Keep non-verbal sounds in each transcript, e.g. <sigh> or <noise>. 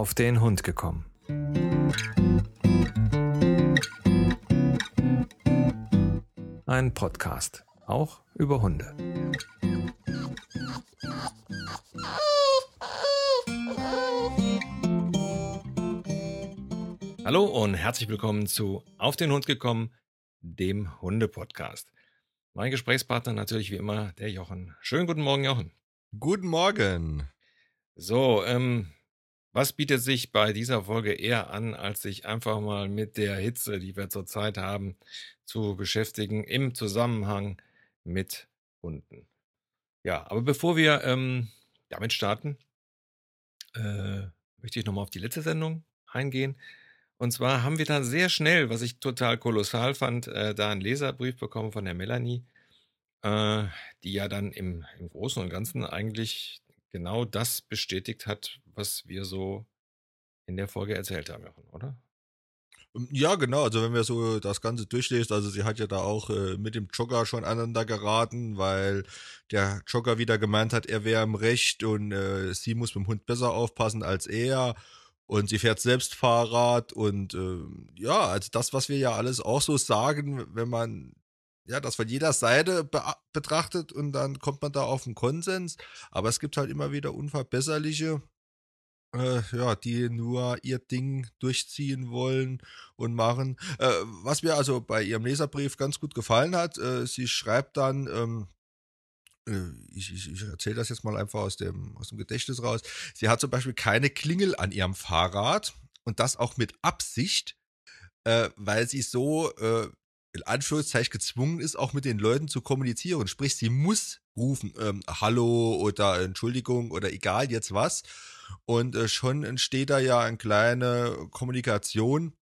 auf den Hund gekommen. Ein Podcast, auch über Hunde. Hallo und herzlich willkommen zu Auf den Hund gekommen, dem Hunde-Podcast. Mein Gesprächspartner natürlich wie immer der Jochen. Schönen guten Morgen, Jochen. Guten Morgen. So, ähm, was bietet sich bei dieser Folge eher an, als sich einfach mal mit der Hitze, die wir zurzeit haben, zu beschäftigen im Zusammenhang mit Hunden? Ja, aber bevor wir ähm, damit starten, äh, möchte ich nochmal auf die letzte Sendung eingehen. Und zwar haben wir da sehr schnell, was ich total kolossal fand, äh, da einen Leserbrief bekommen von der Melanie, äh, die ja dann im, im Großen und Ganzen eigentlich genau das bestätigt hat, was wir so in der Folge erzählt haben, oder? Ähm, ja, genau. Also wenn wir so das Ganze durchlesen, also sie hat ja da auch äh, mit dem Jogger schon aneinander geraten, weil der Jogger wieder gemeint hat, er wäre im Recht und äh, sie muss dem Hund besser aufpassen als er und sie fährt selbst Fahrrad und äh, ja, also das, was wir ja alles auch so sagen, wenn man ja, das von jeder Seite be betrachtet und dann kommt man da auf einen Konsens. Aber es gibt halt immer wieder Unverbesserliche, äh, ja, die nur ihr Ding durchziehen wollen und machen. Äh, was mir also bei ihrem Leserbrief ganz gut gefallen hat, äh, sie schreibt dann, ähm, äh, ich, ich, ich erzähle das jetzt mal einfach aus dem, aus dem Gedächtnis raus. Sie hat zum Beispiel keine Klingel an ihrem Fahrrad und das auch mit Absicht, äh, weil sie so äh, in Anführungszeichen gezwungen ist, auch mit den Leuten zu kommunizieren. Sprich, sie muss rufen, ähm, Hallo oder Entschuldigung oder egal jetzt was. Und äh, schon entsteht da ja eine kleine Kommunikation.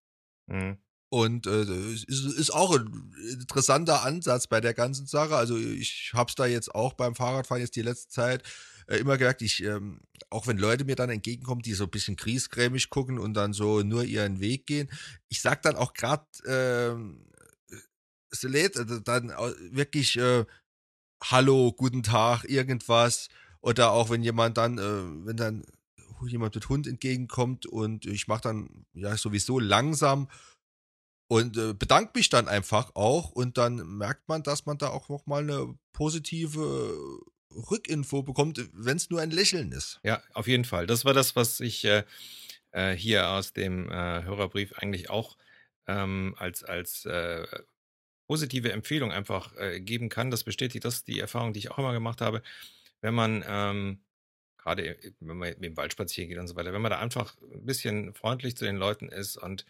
Mhm. Und äh, ist, ist auch ein interessanter Ansatz bei der ganzen Sache. Also ich habe es da jetzt auch beim Fahrradfahren jetzt die letzte Zeit äh, immer gemerkt, ich, ähm, auch wenn Leute mir dann entgegenkommen, die so ein bisschen kriesgrämig gucken und dann so nur ihren Weg gehen, ich sag dann auch gerade, ähm, äh, also dann wirklich äh, Hallo, guten Tag, irgendwas. Oder auch wenn jemand dann, äh, wenn dann jemand mit Hund entgegenkommt und ich mache dann ja sowieso langsam und äh, bedanke mich dann einfach auch und dann merkt man, dass man da auch nochmal eine positive Rückinfo bekommt, wenn es nur ein Lächeln ist. Ja, auf jeden Fall. Das war das, was ich äh, äh, hier aus dem äh, Hörerbrief eigentlich auch ähm, als, als äh, positive Empfehlung einfach äh, geben kann. Das bestätigt das die Erfahrung, die ich auch immer gemacht habe. Wenn man ähm, gerade wenn man im Wald spazieren geht und so weiter, wenn man da einfach ein bisschen freundlich zu den Leuten ist und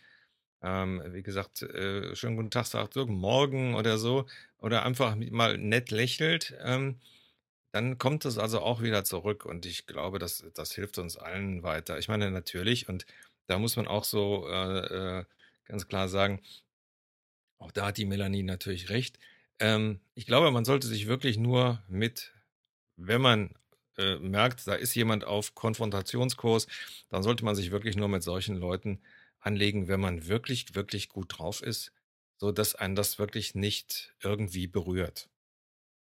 ähm, wie gesagt, äh, schönen guten Tag sagt, so, morgen oder so, oder einfach mal nett lächelt, ähm, dann kommt es also auch wieder zurück und ich glaube, das, das hilft uns allen weiter. Ich meine, natürlich, und da muss man auch so äh, äh, ganz klar sagen, auch da hat die Melanie natürlich recht. Ähm, ich glaube, man sollte sich wirklich nur mit, wenn man äh, merkt, da ist jemand auf Konfrontationskurs, dann sollte man sich wirklich nur mit solchen Leuten anlegen, wenn man wirklich, wirklich gut drauf ist, so dass einen das wirklich nicht irgendwie berührt.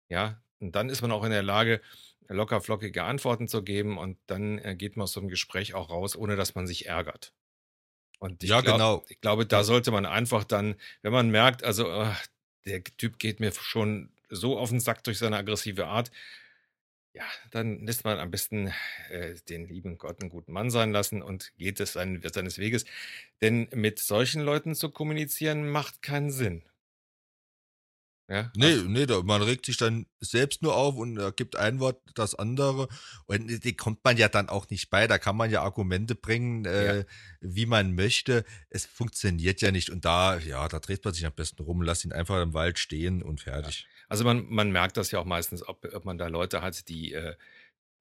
Ja, und dann ist man auch in der Lage, locker flockige Antworten zu geben und dann äh, geht man aus so einem Gespräch auch raus, ohne dass man sich ärgert. Und ich, ja, glaub, genau. ich glaube, da sollte man einfach dann, wenn man merkt, also ach, der Typ geht mir schon so auf den Sack durch seine aggressive Art, ja, dann lässt man am besten äh, den lieben Gott einen guten Mann sein lassen und geht es seinen, seines Weges. Denn mit solchen Leuten zu kommunizieren macht keinen Sinn. Ja, nee, also, nee, da, man regt sich dann selbst nur auf und äh, gibt ein Wort das andere. Und die kommt man ja dann auch nicht bei. Da kann man ja Argumente bringen, äh, ja. wie man möchte. Es funktioniert ja nicht. Und da, ja, da dreht man sich am besten rum, lass ihn einfach im Wald stehen und fertig. Ja. Also man, man merkt das ja auch meistens, ob, ob man da Leute hat, die äh,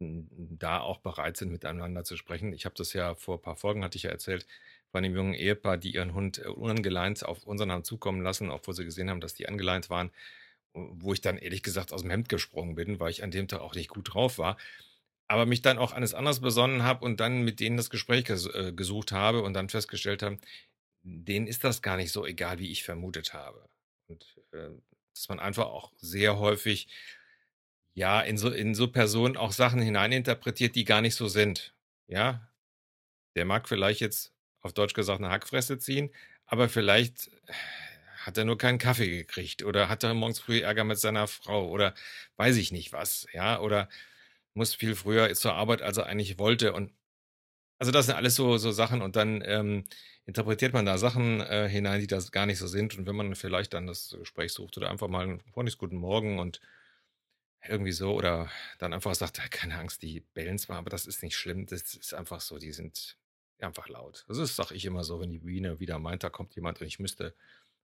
da auch bereit sind, miteinander zu sprechen. Ich habe das ja vor ein paar Folgen, hatte ich ja erzählt, von dem jungen Ehepaar, die ihren Hund äh, unangeleint auf unseren haben zukommen lassen, obwohl sie gesehen haben, dass die angeleint waren, wo ich dann ehrlich gesagt aus dem Hemd gesprungen bin, weil ich an dem Tag auch nicht gut drauf war. Aber mich dann auch alles anders besonnen habe und dann mit denen das Gespräch ges äh, gesucht habe und dann festgestellt habe, denen ist das gar nicht so egal, wie ich vermutet habe. Und äh, dass man einfach auch sehr häufig ja in so, in so Personen auch Sachen hineininterpretiert, die gar nicht so sind. Ja, der mag vielleicht jetzt auf Deutsch gesagt eine Hackfresse ziehen, aber vielleicht hat er nur keinen Kaffee gekriegt oder hat er morgens früh Ärger mit seiner Frau oder weiß ich nicht was, ja, oder muss viel früher zur Arbeit, als er eigentlich wollte. Und also das sind alles so, so Sachen und dann ähm, interpretiert man da Sachen äh, hinein, die das gar nicht so sind. Und wenn man vielleicht dann das Gespräch sucht oder einfach mal einen freundliches Guten Morgen und irgendwie so oder dann einfach sagt, keine Angst, die bellen zwar, aber das ist nicht schlimm, das ist einfach so, die sind einfach laut. Das ist, sag ich immer so, wenn die Biene wieder meint, da kommt jemand und ich müsste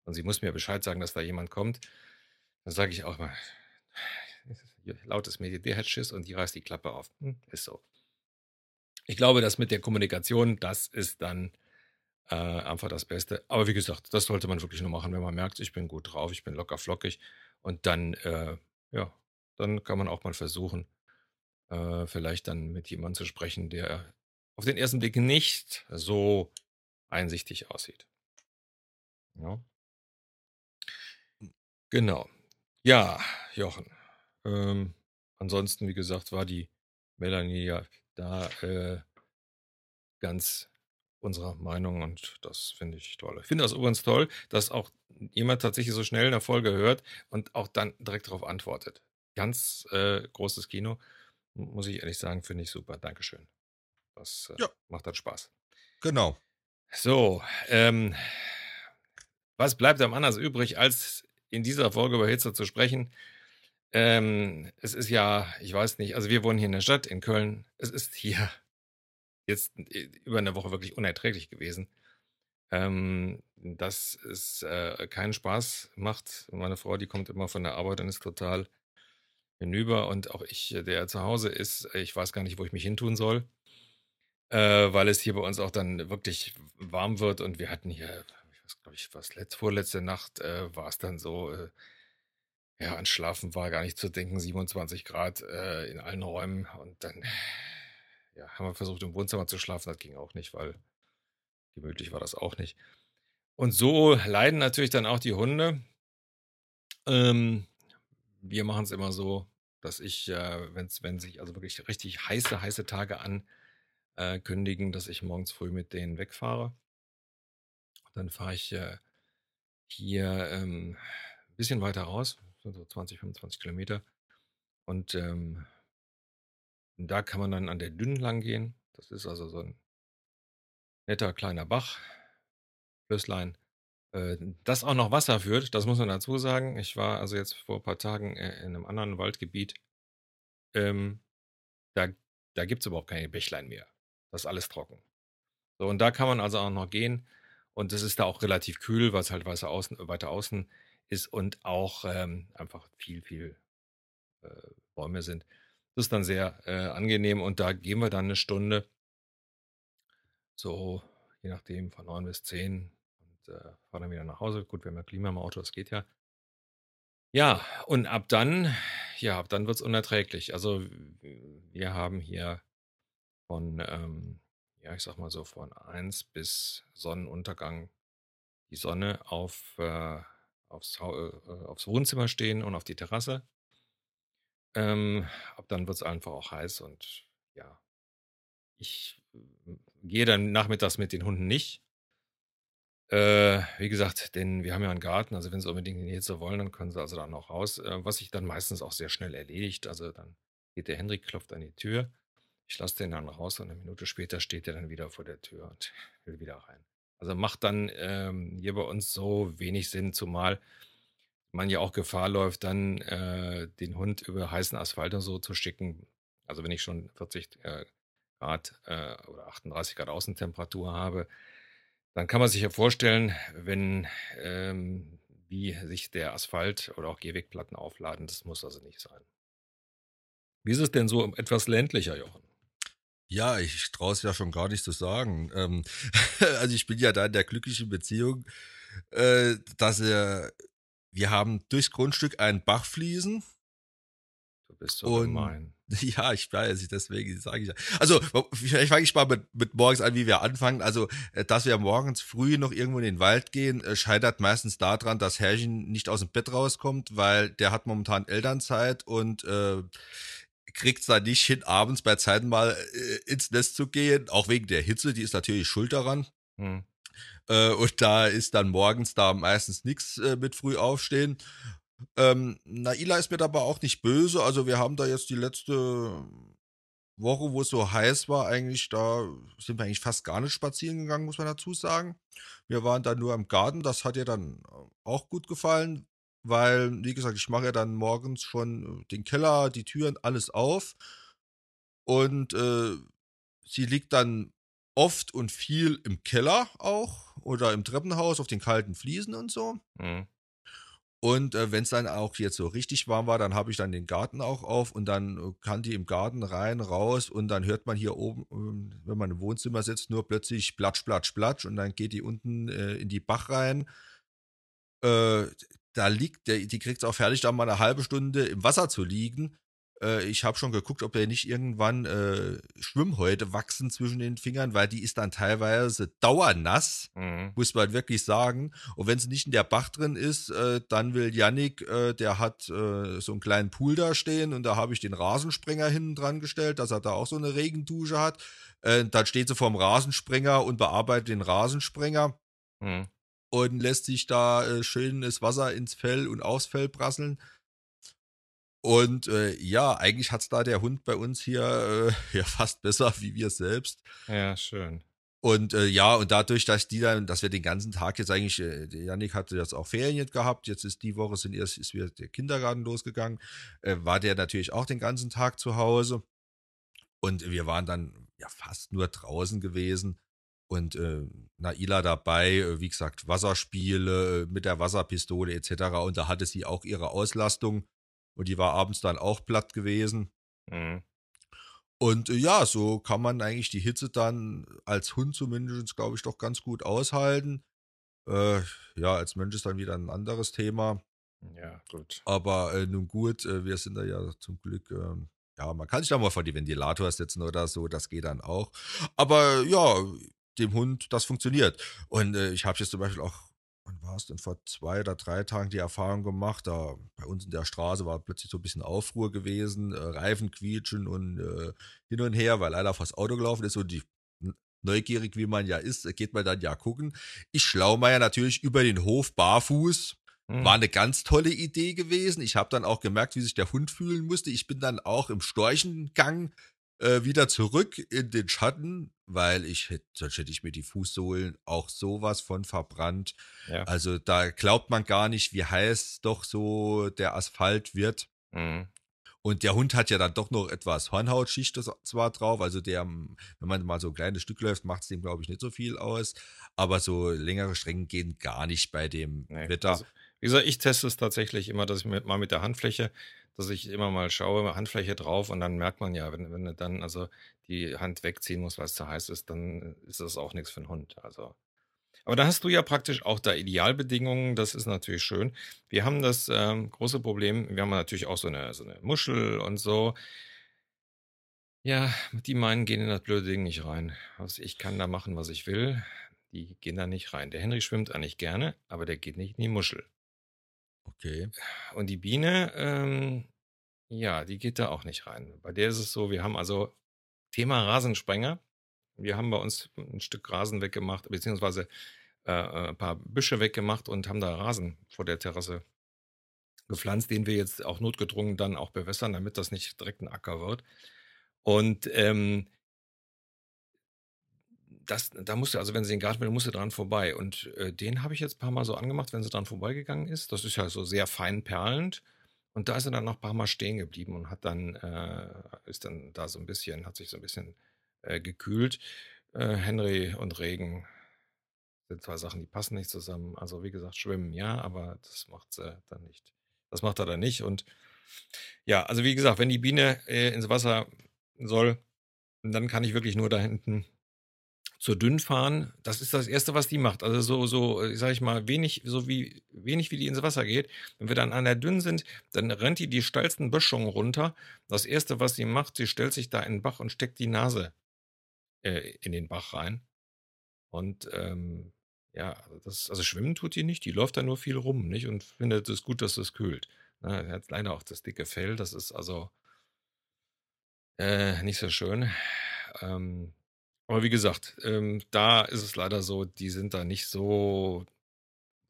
und sie muss mir Bescheid sagen, dass da jemand kommt, dann sage ich auch mal, <sighs> lautes Medien, der hat Schiss und die reißt die Klappe auf. Hm, ist so. Ich glaube, das mit der Kommunikation, das ist dann äh, einfach das Beste. Aber wie gesagt, das sollte man wirklich nur machen, wenn man merkt, ich bin gut drauf, ich bin locker flockig. Und dann, äh, ja, dann kann man auch mal versuchen, äh, vielleicht dann mit jemandem zu sprechen, der auf den ersten Blick nicht so einsichtig aussieht. Ja. Genau. Ja, Jochen. Ähm, ansonsten, wie gesagt, war die Melanie ja da äh, ganz unserer Meinung und das finde ich toll. Ich finde das übrigens toll, dass auch jemand tatsächlich so schnell eine Folge hört und auch dann direkt darauf antwortet. Ganz äh, großes Kino, muss ich ehrlich sagen, finde ich super. Dankeschön. Das äh, ja. macht dann Spaß. Genau. So, ähm, was bleibt am anders übrig, als in dieser Folge über Hitze zu sprechen. Ähm, es ist ja, ich weiß nicht, also wir wohnen hier in der Stadt, in Köln. Es ist hier <laughs> jetzt äh, über eine Woche wirklich unerträglich gewesen. Ähm, dass es äh, keinen Spaß macht. Meine Frau, die kommt immer von der Arbeit und ist total hinüber. Und auch ich, der zu Hause ist, ich weiß gar nicht, wo ich mich hintun soll. Äh, weil es hier bei uns auch dann wirklich warm wird und wir hatten hier glaube ich, was letzt, vorletzte Nacht äh, war es dann so, äh, ja, an Schlafen war gar nicht zu denken, 27 Grad äh, in allen Räumen und dann ja, haben wir versucht im Wohnzimmer zu schlafen, das ging auch nicht, weil gemütlich war das auch nicht. Und so leiden natürlich dann auch die Hunde. Ähm, wir machen es immer so, dass ich, äh, wenn sich also wirklich richtig heiße, heiße Tage ankündigen, äh, dass ich morgens früh mit denen wegfahre. Dann fahre ich äh, hier ähm, ein bisschen weiter raus, so 20, 25 Kilometer. Und ähm, da kann man dann an der Dünnen lang gehen. Das ist also so ein netter kleiner Bach, Flüsslein, äh, das auch noch Wasser führt. Das muss man dazu sagen. Ich war also jetzt vor ein paar Tagen äh, in einem anderen Waldgebiet. Ähm, da da gibt es überhaupt keine Bächlein mehr. Das ist alles trocken. So, und da kann man also auch noch gehen. Und es ist da auch relativ kühl, was halt weiter außen, weiter außen ist und auch ähm, einfach viel, viel äh, Bäume sind. Das ist dann sehr äh, angenehm und da gehen wir dann eine Stunde, so je nachdem von neun bis zehn und äh, fahren dann wieder nach Hause. Gut, wir haben ja Klima im Auto, das geht ja. Ja, und ab dann, ja, ab dann wird es unerträglich. Also wir haben hier von ähm, ja, ich sag mal so von 1 bis Sonnenuntergang die Sonne auf, äh, aufs, äh, aufs Wohnzimmer stehen und auf die Terrasse. Ähm, ab dann wird es einfach auch heiß und ja, ich äh, gehe dann nachmittags mit den Hunden nicht. Äh, wie gesagt, denn wir haben ja einen Garten, also wenn sie unbedingt in die Hitze wollen, dann können sie also dann auch raus, äh, was sich dann meistens auch sehr schnell erledigt. Also dann geht der Hendrik, klopft an die Tür ich lasse den dann raus und eine Minute später steht er dann wieder vor der Tür und <laughs> will wieder rein. Also macht dann ähm, hier bei uns so wenig Sinn, zumal man ja auch Gefahr läuft, dann äh, den Hund über heißen Asphalt und so zu schicken. Also wenn ich schon 40 äh, Grad äh, oder 38 Grad Außentemperatur habe, dann kann man sich ja vorstellen, wenn ähm, wie sich der Asphalt oder auch Gehwegplatten aufladen. Das muss also nicht sein. Wie ist es denn so etwas ländlicher, Jochen? Ja, ich traue es ja schon gar nicht zu sagen. Ähm, <laughs> also ich bin ja da in der glücklichen Beziehung, äh, dass er, wir haben durchs Grundstück einen Bach fließen. Du bist so und, gemein. <laughs> Ja, ich weiß, deswegen sage ich ja. Also, vielleicht fange ich mal mit, mit morgens an, wie wir anfangen. Also, äh, dass wir morgens früh noch irgendwo in den Wald gehen, äh, scheitert meistens daran, dass Herrchen nicht aus dem Bett rauskommt, weil der hat momentan Elternzeit und äh, kriegt es da nicht hin, abends bei Zeiten mal äh, ins Nest zu gehen, auch wegen der Hitze, die ist natürlich schuld daran. Hm. Äh, und da ist dann morgens da meistens nichts äh, mit früh aufstehen. Ähm, Naila ist mir dabei auch nicht böse. Also wir haben da jetzt die letzte Woche, wo es so heiß war, eigentlich, da sind wir eigentlich fast gar nicht spazieren gegangen, muss man dazu sagen. Wir waren dann nur im Garten, das hat ihr dann auch gut gefallen, weil, wie gesagt, ich mache ja dann morgens schon den Keller, die Türen, alles auf. Und äh, sie liegt dann oft und viel im Keller auch oder im Treppenhaus auf den kalten Fliesen und so. Mhm. Und äh, wenn es dann auch jetzt so richtig warm war, dann habe ich dann den Garten auch auf und dann äh, kann die im Garten rein, raus und dann hört man hier oben, äh, wenn man im Wohnzimmer sitzt, nur plötzlich platsch, platsch, platsch und dann geht die unten äh, in die Bach rein. Äh, da liegt, der, die kriegt es auch fertig, da mal eine halbe Stunde im Wasser zu liegen. Äh, ich habe schon geguckt, ob da nicht irgendwann äh, Schwimmhäute wachsen zwischen den Fingern, weil die ist dann teilweise dauernass, mhm. muss man wirklich sagen. Und wenn sie nicht in der Bach drin ist, äh, dann will Yannick, äh, der hat äh, so einen kleinen Pool da stehen und da habe ich den Rasensprenger hinten dran gestellt, dass er da auch so eine Regendusche hat. Äh, dann steht sie vorm Rasensprenger und bearbeitet den Rasensprenger. Mhm. Und lässt sich da äh, schönes Wasser ins Fell und aufs Fell prasseln. Und äh, ja, eigentlich hat's da der Hund bei uns hier äh, <laughs> ja fast besser wie wir selbst. Ja, schön. Und äh, ja, und dadurch, dass die dann, dass wir den ganzen Tag jetzt eigentlich, äh, Janik hatte jetzt auch Ferien gehabt, jetzt ist die Woche sind erst ist wieder der Kindergarten losgegangen, äh, war der natürlich auch den ganzen Tag zu Hause. Und wir waren dann ja fast nur draußen gewesen und äh, Naila dabei, äh, wie gesagt, Wasserspiele äh, mit der Wasserpistole etc. Und da hatte sie auch ihre Auslastung und die war abends dann auch platt gewesen. Mhm. Und äh, ja, so kann man eigentlich die Hitze dann als Hund zumindest, glaube ich, doch ganz gut aushalten. Äh, ja, als Mensch ist dann wieder ein anderes Thema. Ja, gut. Aber nun gut, wir sind da ja zum Glück, ähm, ja, man kann sich da mal vor die Ventilator setzen oder so, das geht dann auch. Aber ja, dem Hund, das funktioniert. Und äh, ich habe jetzt zum Beispiel auch wann war es denn, vor zwei oder drei Tagen die Erfahrung gemacht, da bei uns in der Straße war plötzlich so ein bisschen Aufruhr gewesen, äh, Reifen quietschen und äh, hin und her, weil einer vors Auto gelaufen ist und die neugierig wie man ja ist, geht man dann ja gucken. Ich Schlaumeier natürlich über den Hof barfuß. Mhm. War eine ganz tolle Idee gewesen. Ich habe dann auch gemerkt, wie sich der Hund fühlen musste. Ich bin dann auch im Storchengang äh, wieder zurück in den Schatten, weil ich hätte, sonst hätte ich mir die Fußsohlen auch sowas von verbrannt. Ja. Also da glaubt man gar nicht, wie heiß doch so der Asphalt wird. Mhm. Und der Hund hat ja dann doch noch etwas Hornhautschicht zwar drauf, also der, wenn man mal so ein kleines Stück läuft, macht es dem, glaube ich, nicht so viel aus. Aber so längere Strecken gehen gar nicht bei dem nee, Wetter. Also, wie gesagt, ich teste es tatsächlich immer, dass ich mit, mal mit der Handfläche dass ich immer mal schaue, Handfläche drauf und dann merkt man ja, wenn, wenn du dann also die Hand wegziehen musst, weil es zu heiß ist, dann ist das auch nichts für einen Hund. Also. Aber da hast du ja praktisch auch da Idealbedingungen, das ist natürlich schön. Wir haben das ähm, große Problem, wir haben natürlich auch so eine, so eine Muschel und so. Ja, die meinen, gehen in das blöde Ding nicht rein. Also ich kann da machen, was ich will. Die gehen da nicht rein. Der Henry schwimmt eigentlich gerne, aber der geht nicht in die Muschel. Okay. Und die Biene, ähm, ja, die geht da auch nicht rein. Bei der ist es so, wir haben also Thema Rasensprenger. Wir haben bei uns ein Stück Rasen weggemacht, beziehungsweise äh, äh, ein paar Büsche weggemacht und haben da Rasen vor der Terrasse gepflanzt, den wir jetzt auch notgedrungen dann auch bewässern, damit das nicht direkt ein Acker wird. Und ähm, das, da musst du, also wenn sie den Garten will, musst du dran vorbei. Und äh, den habe ich jetzt ein paar Mal so angemacht, wenn sie dran vorbeigegangen ist. Das ist ja so sehr fein perlend. Und da ist er dann noch ein paar Mal stehen geblieben und hat dann, äh, ist dann da so ein bisschen, hat sich so ein bisschen äh, gekühlt. Äh, Henry und Regen sind zwei Sachen, die passen nicht zusammen. Also wie gesagt, schwimmen ja, aber das macht sie dann nicht. Das macht er dann nicht. Und ja, also wie gesagt, wenn die Biene äh, ins Wasser soll, dann kann ich wirklich nur da hinten zu dünn fahren. Das ist das Erste, was die macht. Also so, so, äh, sag ich mal, wenig, so wie, wenig wie die ins Wasser geht. Wenn wir dann an der Dünn sind, dann rennt die die steilsten Böschungen runter. Das Erste, was sie macht, sie stellt sich da in den Bach und steckt die Nase äh, in den Bach rein. Und ähm, ja, das, also schwimmen tut die nicht, die läuft da nur viel rum, nicht? Und findet es gut, dass es kühlt. Na, er hat leider auch das dicke Fell, das ist also Äh, nicht so schön. Ähm, aber wie gesagt, ähm, da ist es leider so, die sind da nicht so,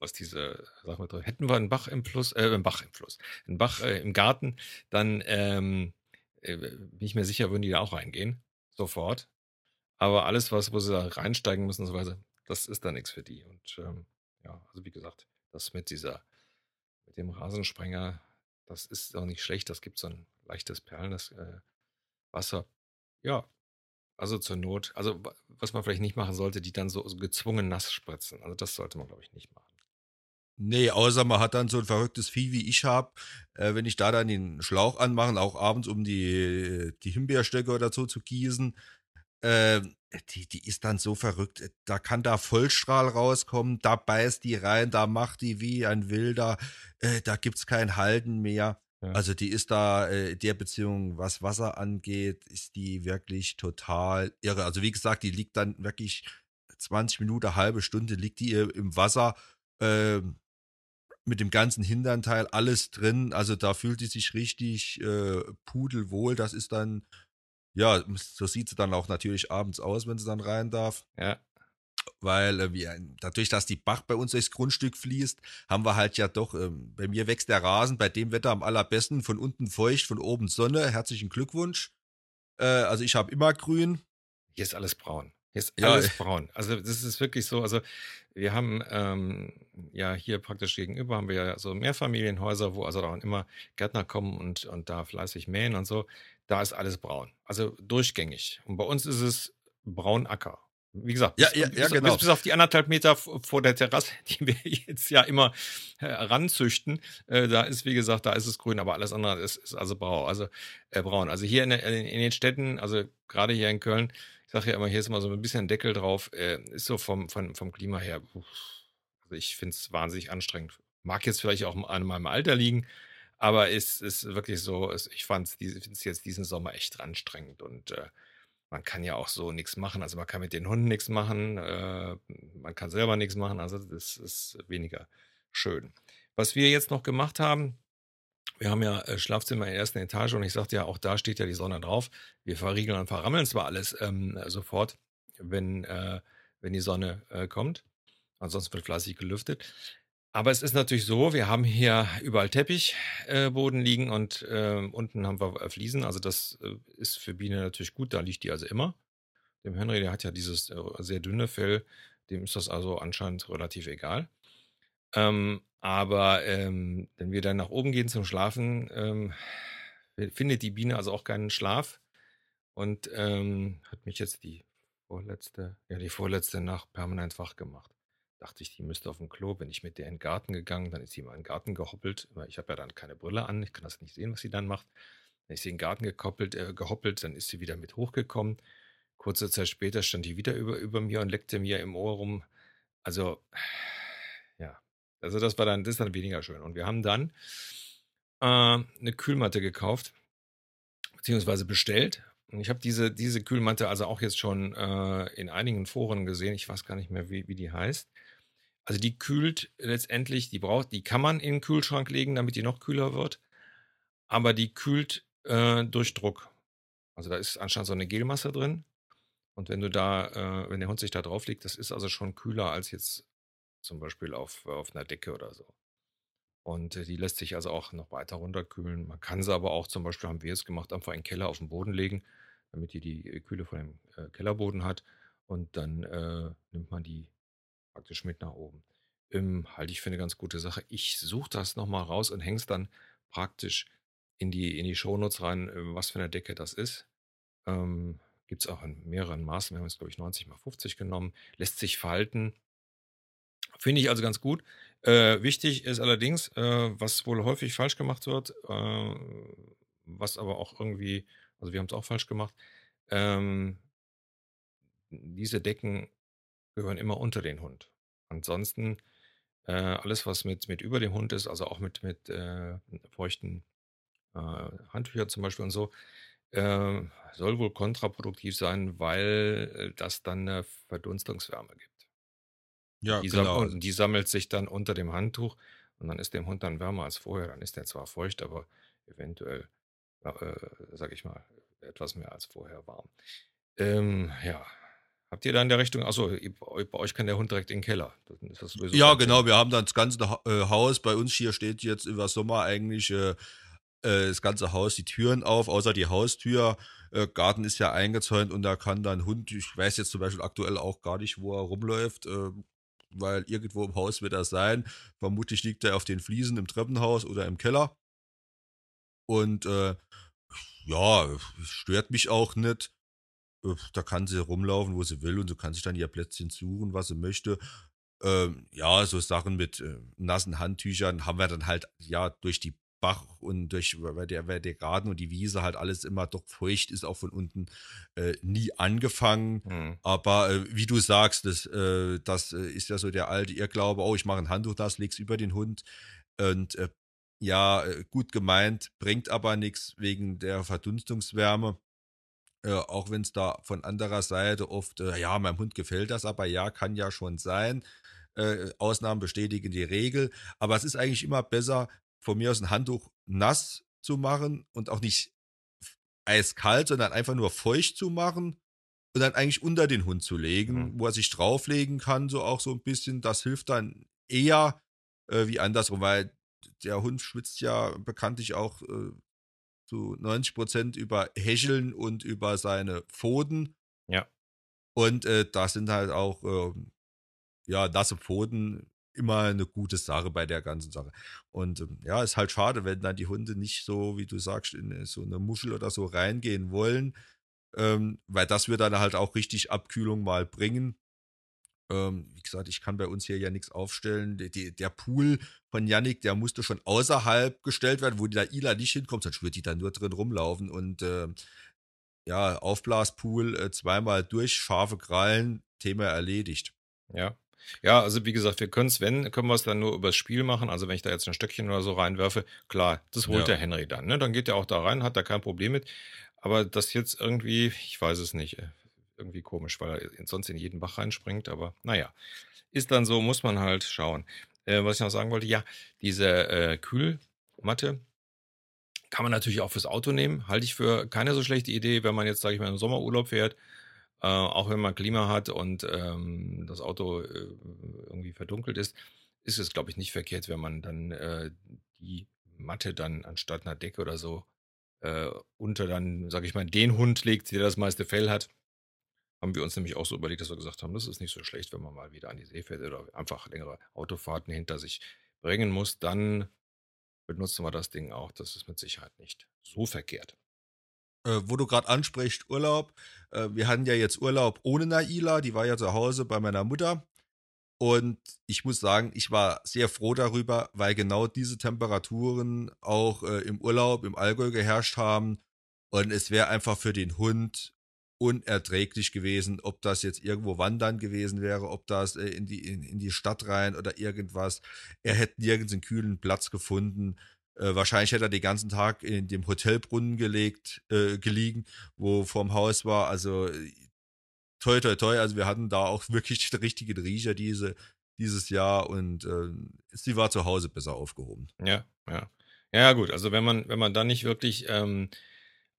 was diese, sag mal, hätten wir einen Bach im Fluss, äh, einen Bach im Fluss, einen Bach äh, im Garten, dann ähm, äh, bin ich mir sicher, würden die da auch reingehen, sofort. Aber alles, was, wo sie da reinsteigen müssen so weiter, das ist dann nichts für die. Und ähm, ja, also wie gesagt, das mit dieser, mit dem Rasensprenger, das ist auch nicht schlecht. Das gibt so ein leichtes perlendes äh, Wasser. Ja, also zur Not, also was man vielleicht nicht machen sollte, die dann so, gezwungen nass spritzen. Also das sollte man, glaube ich, nicht machen. Nee, außer man hat dann so ein verrücktes Vieh, wie ich habe. Äh, wenn ich da dann den Schlauch anmache, auch abends, um die, die Himbeerstöcke oder so zu gießen, äh, die, die ist dann so verrückt. Da kann da Vollstrahl rauskommen, da beißt die rein, da macht die wie ein Wilder, äh, da gibt's kein Halten mehr. Ja. Also die ist da, äh, der Beziehung, was Wasser angeht, ist die wirklich total irre. Also wie gesagt, die liegt dann wirklich 20 Minuten, halbe Stunde liegt die im Wasser. Äh, mit dem ganzen Hinternteil alles drin. Also da fühlt die sich richtig äh, pudelwohl. Das ist dann, ja, so sieht sie dann auch natürlich abends aus, wenn sie dann rein darf. Ja. Weil äh, wir, dadurch, dass die Bach bei uns durchs Grundstück fließt, haben wir halt ja doch, äh, bei mir wächst der Rasen bei dem Wetter am allerbesten, von unten feucht, von oben Sonne. Herzlichen Glückwunsch. Äh, also ich habe immer grün. Hier ist alles braun. Hier ist ja. alles braun. Also das ist wirklich so. Also wir haben ähm, ja hier praktisch gegenüber haben wir ja so Mehrfamilienhäuser, wo also auch immer Gärtner kommen und, und da fleißig mähen und so. Da ist alles braun. Also durchgängig. Und bei uns ist es Braunacker. Wie gesagt, ja, ja, ja, genau. bis, bis, auf die anderthalb Meter vor der Terrasse, <laughs> die wir jetzt ja immer heranzüchten, äh, da ist, wie gesagt, da ist es grün, aber alles andere ist, ist also brau, also äh, braun. Also hier in, in, in, den Städten, also gerade hier in Köln, ich sage ja immer, hier ist mal so ein bisschen Deckel drauf, äh, ist so vom, vom, vom Klima her, also ich finde es wahnsinnig anstrengend. Mag jetzt vielleicht auch an meinem Alter liegen, aber es ist wirklich so, es, ich fand es jetzt diesen Sommer echt anstrengend und äh, man kann ja auch so nichts machen. Also man kann mit den Hunden nichts machen, äh, man kann selber nichts machen, also das ist weniger schön. Was wir jetzt noch gemacht haben, wir haben ja äh, Schlafzimmer in der ersten Etage und ich sagte ja, auch da steht ja die Sonne drauf. Wir verriegeln und verrammeln zwar alles ähm, sofort, wenn, äh, wenn die Sonne äh, kommt. Ansonsten wird fleißig gelüftet. Aber es ist natürlich so, wir haben hier überall Teppichboden äh, liegen und äh, unten haben wir Fliesen. Also das äh, ist für Biene natürlich gut, da liegt die also immer. Dem Henry, der hat ja dieses äh, sehr dünne Fell, dem ist das also anscheinend relativ egal. Ähm, aber ähm, wenn wir dann nach oben gehen zum Schlafen, ähm, findet die Biene also auch keinen Schlaf und ähm, hat mich jetzt die vorletzte, ja die vorletzte Nacht permanent wach gemacht dachte ich, die müsste auf dem Klo. Bin ich mit der in den Garten gegangen, dann ist sie mal in den Garten gehoppelt. Ich habe ja dann keine Brille an, ich kann das nicht sehen, was sie dann macht. Dann ist sie in den Garten gekoppelt, äh, gehoppelt, dann ist sie wieder mit hochgekommen. Kurze Zeit später stand die wieder über, über mir und leckte mir im Ohr rum. Also, ja, also das war dann, das ist dann weniger schön. Und wir haben dann äh, eine Kühlmatte gekauft, beziehungsweise bestellt. Und ich habe diese, diese Kühlmatte also auch jetzt schon äh, in einigen Foren gesehen. Ich weiß gar nicht mehr, wie, wie die heißt. Also die kühlt letztendlich, die braucht, die kann man in den Kühlschrank legen, damit die noch kühler wird. Aber die kühlt äh, durch Druck. Also da ist anscheinend so eine Gelmasse drin. Und wenn du da, äh, wenn der Hund sich da drauf legt, das ist also schon kühler als jetzt zum Beispiel auf, auf einer Decke oder so. Und äh, die lässt sich also auch noch weiter runterkühlen. Man kann sie aber auch, zum Beispiel haben wir es gemacht, einfach in den Keller auf den Boden legen, damit die die Kühle von dem äh, Kellerboden hat. Und dann äh, nimmt man die praktisch mit nach oben. Ähm, halte ich für eine ganz gute Sache. Ich suche das nochmal raus und hänge es dann praktisch in die, in die Shownotes rein, äh, was für eine Decke das ist. Ähm, Gibt es auch in mehreren Maßen. Wir haben jetzt, glaube ich, 90 mal 50 genommen. Lässt sich falten. Finde ich also ganz gut. Äh, wichtig ist allerdings, äh, was wohl häufig falsch gemacht wird, äh, was aber auch irgendwie, also wir haben es auch falsch gemacht, ähm, diese Decken gehören immer unter den Hund. Ansonsten äh, alles, was mit, mit über dem Hund ist, also auch mit, mit äh, feuchten äh, Handtüchern zum Beispiel und so, äh, soll wohl kontraproduktiv sein, weil das dann eine Verdunstungswärme gibt. Ja, die, genau. Sam die sammelt sich dann unter dem Handtuch und dann ist dem Hund dann wärmer als vorher. Dann ist der zwar feucht, aber eventuell, äh, sag ich mal, etwas mehr als vorher warm. Ähm, ja. Habt ihr da in der Richtung, achso, bei euch kann der Hund direkt in den Keller. ja, genau, wir haben dann das ganze äh, Haus, bei uns hier steht jetzt über Sommer eigentlich äh, äh, das ganze Haus, die Türen auf, außer die Haustür. Äh, Garten ist ja eingezäunt und da kann dann Hund, ich weiß jetzt zum Beispiel aktuell auch gar nicht, wo er rumläuft, äh, weil irgendwo im Haus wird er sein. Vermutlich liegt er auf den Fliesen im Treppenhaus oder im Keller. Und äh, ja, stört mich auch nicht. Äh, da kann sie rumlaufen, wo sie will und sie kann sich dann ihr Plätzchen suchen, was sie möchte. Ähm, ja, so Sachen mit äh, nassen Handtüchern haben wir dann halt ja durch die Bach und durch weil der, weil der Garten und die Wiese halt alles immer doch feucht ist, auch von unten äh, nie angefangen. Mhm. Aber äh, wie du sagst, das, äh, das äh, ist ja so der alte Irrglaube, oh, ich mache ein Handtuch das, leg's über den Hund. Und äh, ja, gut gemeint, bringt aber nichts wegen der Verdunstungswärme. Äh, auch wenn es da von anderer Seite oft, äh, ja, meinem Hund gefällt das, aber ja, kann ja schon sein. Äh, Ausnahmen bestätigen die Regel. Aber es ist eigentlich immer besser, von mir aus ein Handtuch nass zu machen und auch nicht eiskalt, sondern einfach nur feucht zu machen und dann eigentlich unter den Hund zu legen, mhm. wo er sich drauflegen kann, so auch so ein bisschen. Das hilft dann eher äh, wie andersrum, weil der Hund schwitzt ja bekanntlich auch äh, zu 90 Prozent über Hecheln und über seine Pfoten. Ja. Und äh, da sind halt auch, äh, ja, nasse Pfoten immer eine gute Sache bei der ganzen Sache. Und ähm, ja, ist halt schade, wenn dann die Hunde nicht so, wie du sagst, in so eine Muschel oder so reingehen wollen, ähm, weil das wird dann halt auch richtig Abkühlung mal bringen. Ähm, wie gesagt, ich kann bei uns hier ja nichts aufstellen. Die, die, der Pool von Yannick, der musste schon außerhalb gestellt werden, wo der Ila nicht hinkommt, sonst würde die da nur drin rumlaufen. Und äh, ja, Aufblaspool, äh, zweimal durch, scharfe Krallen, Thema erledigt. Ja. Ja, also wie gesagt, wir können es, wenn, können wir es dann nur übers Spiel machen. Also wenn ich da jetzt ein Stöckchen oder so reinwerfe, klar, das holt ja. der Henry dann. Ne? Dann geht er auch da rein, hat da kein Problem mit. Aber das jetzt irgendwie, ich weiß es nicht. Irgendwie komisch, weil er sonst in jeden Bach reinspringt. Aber naja, ist dann so, muss man halt schauen. Äh, was ich noch sagen wollte, ja, diese äh, Kühlmatte kann man natürlich auch fürs Auto nehmen. Halte ich für keine so schlechte Idee, wenn man jetzt, sage ich mal, im Sommerurlaub fährt. Äh, auch wenn man Klima hat und ähm, das Auto äh, irgendwie verdunkelt ist, ist es, glaube ich, nicht verkehrt, wenn man dann äh, die Matte dann anstatt einer Decke oder so äh, unter dann, sage ich mal, den Hund legt, der das meiste Fell hat. Haben wir uns nämlich auch so überlegt, dass wir gesagt haben, das ist nicht so schlecht, wenn man mal wieder an die See fährt oder einfach längere Autofahrten hinter sich bringen muss. Dann benutzen wir das Ding auch. Das ist mit Sicherheit nicht so verkehrt. Äh, wo du gerade ansprichst, Urlaub. Äh, wir hatten ja jetzt Urlaub ohne Naila, die war ja zu Hause bei meiner Mutter. Und ich muss sagen, ich war sehr froh darüber, weil genau diese Temperaturen auch äh, im Urlaub im Allgäu geherrscht haben. Und es wäre einfach für den Hund unerträglich gewesen, ob das jetzt irgendwo wandern gewesen wäre, ob das äh, in, die, in, in die Stadt rein oder irgendwas. Er hätte nirgends einen kühlen Platz gefunden. Äh, wahrscheinlich hätte er den ganzen Tag in dem Hotelbrunnen gelegt, äh, gelegen, wo vorm Haus war. Also toi, toi, toi. Also wir hatten da auch <laughs> wirklich den richtigen Riecher diese, dieses Jahr und äh, sie war zu Hause besser aufgehoben. Ja, ja. Ja, gut. Also wenn man, wenn man dann nicht wirklich ähm,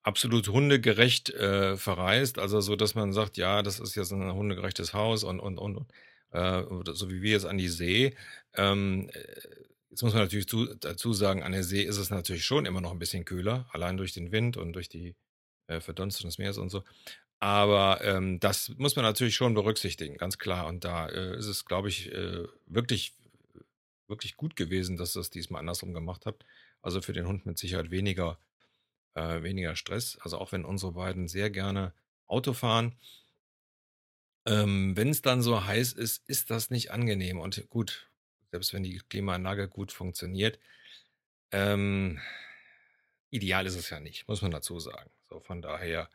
absolut hundegerecht äh, verreist, also so, dass man sagt, ja, das ist jetzt ein hundegerechtes Haus und und und, äh, so wie wir jetzt an die See. Ähm, äh, jetzt muss man natürlich zu, dazu sagen, an der See ist es natürlich schon immer noch ein bisschen kühler, allein durch den Wind und durch die äh, Verdunstung des Meeres und so. Aber ähm, das muss man natürlich schon berücksichtigen, ganz klar. Und da äh, ist es, glaube ich, äh, wirklich, wirklich gut gewesen, dass ihr das diesmal andersrum gemacht habt. Also für den Hund mit Sicherheit weniger äh, weniger Stress. Also auch wenn unsere beiden sehr gerne Auto fahren. Ähm, wenn es dann so heiß ist, ist das nicht angenehm. Und gut, selbst wenn die Klimaanlage gut funktioniert, ähm, ideal ist es ja nicht, muss man dazu sagen. So von daher,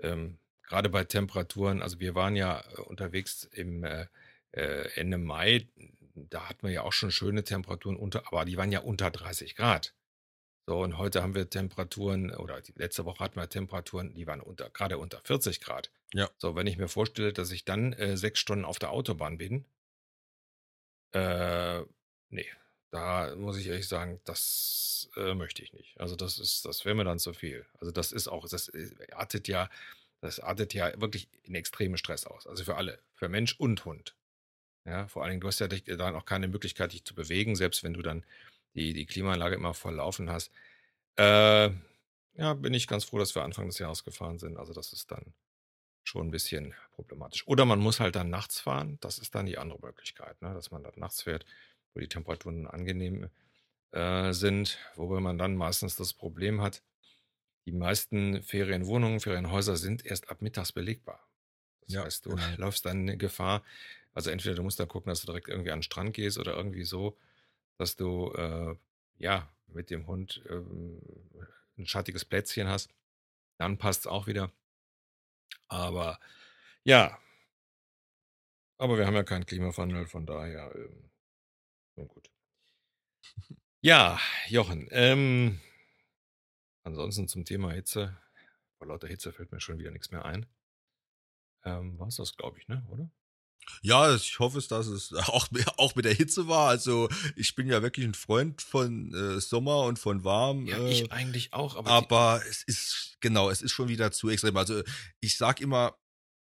ähm, gerade bei Temperaturen, also wir waren ja äh, unterwegs im äh, äh, Ende Mai, da hatten wir ja auch schon schöne Temperaturen unter, aber die waren ja unter 30 Grad. So, und heute haben wir Temperaturen, oder die letzte Woche hatten wir Temperaturen, die waren unter, gerade unter 40 Grad. Ja. So, wenn ich mir vorstelle, dass ich dann äh, sechs Stunden auf der Autobahn bin, äh, nee, da muss ich ehrlich sagen, das äh, möchte ich nicht. Also das ist, das wäre mir dann zu viel. Also das ist auch, das artet ja, das artet ja wirklich in extremen Stress aus. Also für alle, für Mensch und Hund. Ja, vor allen Dingen, du hast ja dann auch keine Möglichkeit, dich zu bewegen, selbst wenn du dann die, die Klimaanlage immer voll laufen hast. Äh, ja, bin ich ganz froh, dass wir Anfang des Jahres gefahren sind. Also das ist dann schon ein bisschen problematisch. Oder man muss halt dann nachts fahren. Das ist dann die andere Möglichkeit, ne? dass man dann nachts fährt, wo die Temperaturen angenehm äh, sind, wobei man dann meistens das Problem hat, die meisten Ferienwohnungen, Ferienhäuser sind erst ab mittags belegbar. Das ja, heißt, du genau. <laughs> läufst dann Gefahr, also entweder du musst da gucken, dass du direkt irgendwie an den Strand gehst oder irgendwie so, dass du äh, ja mit dem Hund ähm, ein schattiges Plätzchen hast. Dann passt es auch wieder. Aber ja, aber wir haben ja keinen Klimawandel, von daher ähm, gut. Ja, Jochen, ähm, ansonsten zum Thema Hitze. Vor lauter Hitze fällt mir schon wieder nichts mehr ein. Ähm, War es das, glaube ich, ne? Oder? Ja, ich hoffe es, dass es <laughs> auch, auch mit der Hitze war. Also ich bin ja wirklich ein Freund von äh, Sommer und von warm. Ja, äh, ich eigentlich auch. Aber, aber es ist, genau, es ist schon wieder zu extrem. Also ich sag immer,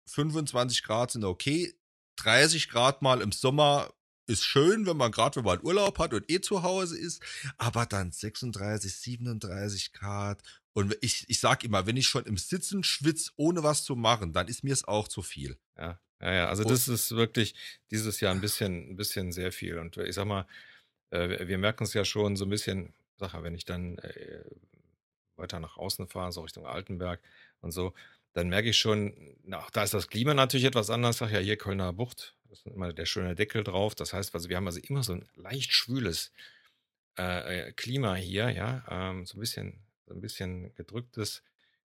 25 Grad sind okay. 30 Grad mal im Sommer ist schön, wenn man gerade, wenn man Urlaub hat und eh zu Hause ist, aber dann 36, 37 Grad. Und ich, ich sag immer, wenn ich schon im Sitzen schwitze, ohne was zu machen, dann ist mir es auch zu viel. Ja. Ja, ja, also das ist wirklich dieses Jahr ein bisschen, ein bisschen sehr viel. Und ich sag mal, äh, wir merken es ja schon so ein bisschen, sag mal, wenn ich dann äh, weiter nach außen fahre, so Richtung Altenberg und so, dann merke ich schon, na, da ist das Klima natürlich etwas anders. Sag ja, hier Kölner Bucht, das ist immer der schöne Deckel drauf. Das heißt, also wir haben also immer so ein leicht schwüles äh, äh Klima hier, ja, ähm, so ein bisschen, so ein bisschen gedrücktes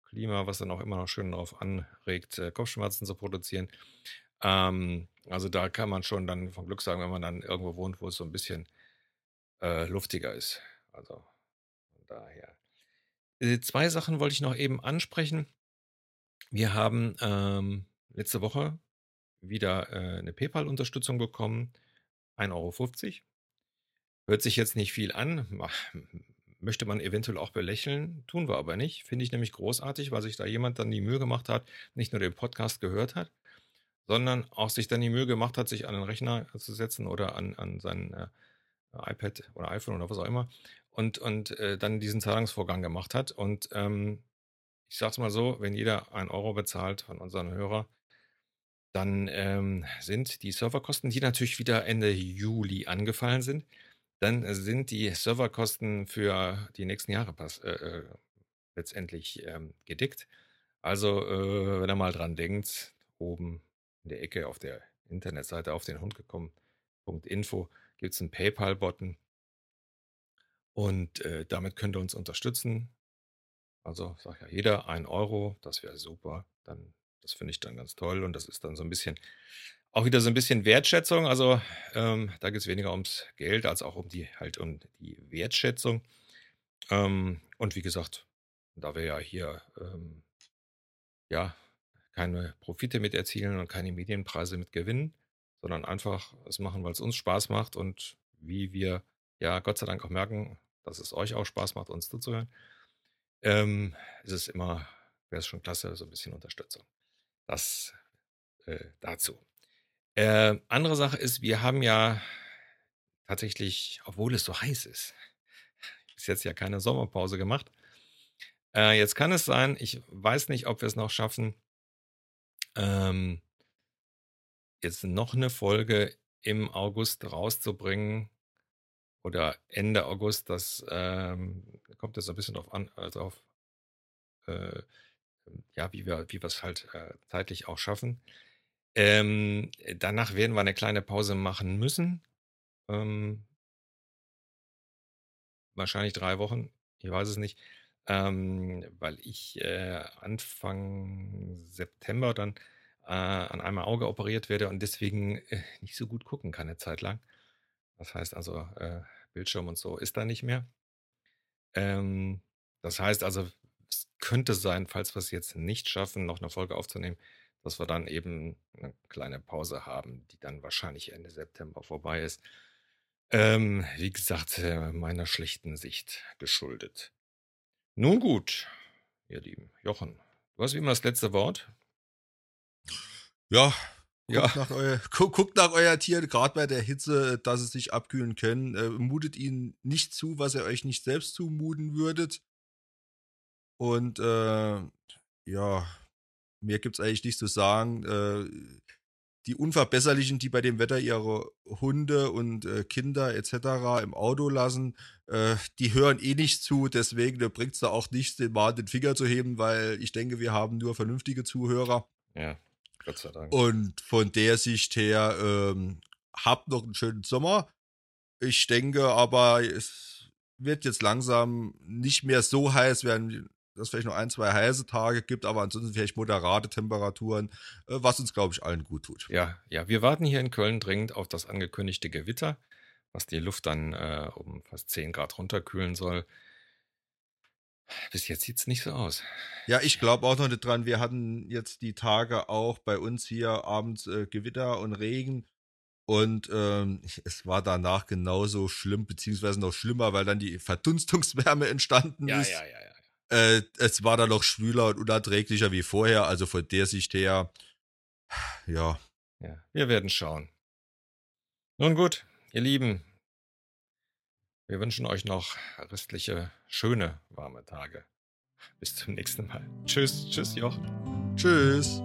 Klima, was dann auch immer noch schön darauf anregt, äh, Kopfschmerzen zu produzieren. Ähm, also da kann man schon dann von Glück sagen, wenn man dann irgendwo wohnt, wo es so ein bisschen äh, luftiger ist. Also von daher. Äh, zwei Sachen wollte ich noch eben ansprechen. Wir haben ähm, letzte Woche wieder äh, eine PayPal-Unterstützung bekommen. 1,50 Euro. Hört sich jetzt nicht viel an, möchte man eventuell auch belächeln, tun wir aber nicht. Finde ich nämlich großartig, weil sich da jemand dann die Mühe gemacht hat, nicht nur den Podcast gehört hat, sondern auch sich dann die Mühe gemacht hat, sich an den Rechner zu setzen oder an, an sein äh, iPad oder iPhone oder was auch immer und, und äh, dann diesen Zahlungsvorgang gemacht hat. Und ähm, ich sage es mal so, wenn jeder ein Euro bezahlt von unseren Hörern, dann ähm, sind die Serverkosten, die natürlich wieder Ende Juli angefallen sind, dann sind die Serverkosten für die nächsten Jahre pass, äh, äh, letztendlich ähm, gedickt. Also, äh, wenn ihr mal dran denkt, oben in der Ecke auf der Internetseite auf den Hund gekommen.info gibt es einen PayPal-Button. Und äh, damit könnt ihr uns unterstützen. Also sag ja jeder ein Euro, das wäre super. Dann, das finde ich dann ganz toll. Und das ist dann so ein bisschen auch wieder so ein bisschen Wertschätzung. Also ähm, da geht es weniger ums Geld als auch um die halt um die Wertschätzung. Ähm, und wie gesagt, da wir ja hier ähm, ja keine Profite mit erzielen und keine Medienpreise mit gewinnen, sondern einfach es machen, weil es uns Spaß macht und wie wir ja Gott sei Dank auch merken, dass es euch auch Spaß macht, uns zuzuhören, ähm, ist es immer, wäre es schon klasse, so ein bisschen Unterstützung. Das äh, dazu. Äh, andere Sache ist, wir haben ja tatsächlich, obwohl es so heiß ist, <laughs> bis jetzt ja keine Sommerpause gemacht. Äh, jetzt kann es sein, ich weiß nicht, ob wir es noch schaffen, ähm, jetzt noch eine Folge im August rauszubringen oder Ende August. Das ähm, kommt jetzt ein bisschen drauf an, also auf, äh, ja, wie wir, es halt äh, zeitlich auch schaffen. Ähm, danach werden wir eine kleine Pause machen müssen. Ähm, wahrscheinlich drei Wochen, ich weiß es nicht, ähm, weil ich äh, Anfang September dann äh, an einem Auge operiert werde und deswegen äh, nicht so gut gucken kann eine Zeit lang. Das heißt also, äh, Bildschirm und so ist da nicht mehr. Ähm, das heißt also, es könnte sein, falls wir es jetzt nicht schaffen, noch eine Folge aufzunehmen, dass wir dann eben eine kleine Pause haben, die dann wahrscheinlich Ende September vorbei ist. Ähm, wie gesagt, äh, meiner schlechten Sicht geschuldet. Nun gut, ihr Lieben. Jochen, du hast wie immer das letzte Wort. Ja, ja. Guckt, nach euer, gu guckt nach euer Tier, gerade bei der Hitze, dass es sich abkühlen können. Äh, mutet ihnen nicht zu, was ihr euch nicht selbst zumuten würdet. Und äh, ja, mehr gibt es eigentlich nicht zu sagen. Äh, die Unverbesserlichen, die bei dem Wetter ihre Hunde und äh, Kinder etc. im Auto lassen, äh, die hören eh nicht zu. Deswegen bringt es da auch nichts, den mal den Finger zu heben, weil ich denke, wir haben nur vernünftige Zuhörer. Ja. Gott sei Dank. Und von der Sicht her, ähm, habt noch einen schönen Sommer. Ich denke aber, es wird jetzt langsam nicht mehr so heiß werden, dass es vielleicht noch ein, zwei heiße Tage gibt, aber ansonsten vielleicht moderate Temperaturen, äh, was uns, glaube ich, allen gut tut. Ja, ja, wir warten hier in Köln dringend auf das angekündigte Gewitter, was die Luft dann äh, um fast 10 Grad runterkühlen soll. Bis jetzt sieht es nicht so aus. Ja, ich glaube auch noch nicht dran. Wir hatten jetzt die Tage auch bei uns hier abends äh, Gewitter und Regen. Und ähm, es war danach genauso schlimm, beziehungsweise noch schlimmer, weil dann die Verdunstungswärme <laughs> entstanden ja, ist. Ja, ja, ja. Äh, es war dann noch schwüler und unerträglicher wie vorher. Also von der Sicht her, ja. Ja, wir werden schauen. Nun gut, ihr Lieben, wir wünschen euch noch restliche schöne warme Tage. Bis zum nächsten Mal. Tschüss, tschüss, Joch. Tschüss.